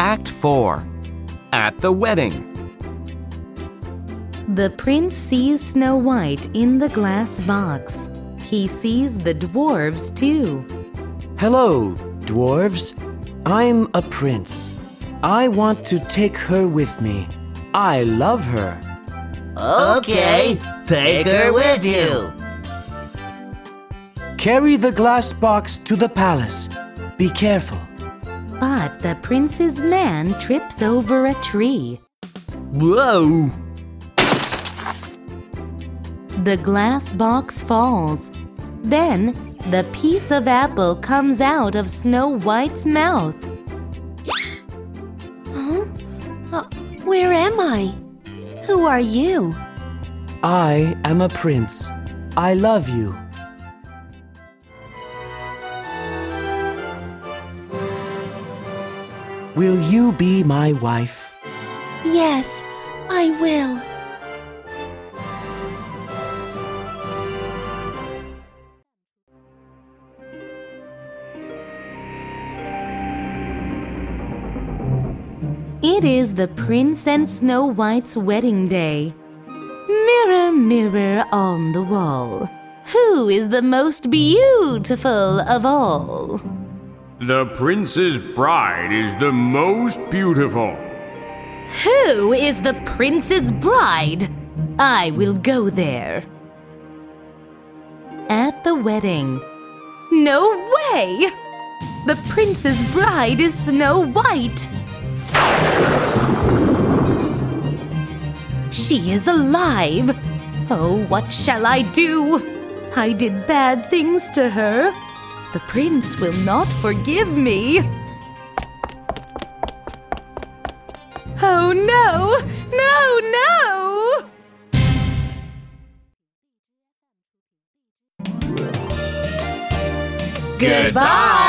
Act 4 At the Wedding. The prince sees Snow White in the glass box. He sees the dwarves too. Hello, dwarves. I'm a prince. I want to take her with me. I love her. Okay, take her with you. Carry the glass box to the palace. Be careful. But the prince's man trips over a tree. Whoa! The glass box falls. Then the piece of apple comes out of Snow White's mouth. Huh? Uh, where am I? Who are you? I am a prince. I love you. Will you be my wife? Yes, I will. It is the Prince and Snow White's wedding day. Mirror, mirror on the wall, who is the most beautiful of all? The prince's bride is the most beautiful. Who is the prince's bride? I will go there. At the wedding. No way! The prince's bride is Snow White. She is alive. Oh, what shall I do? I did bad things to her. The prince will not forgive me. Oh no! No, no! Goodbye.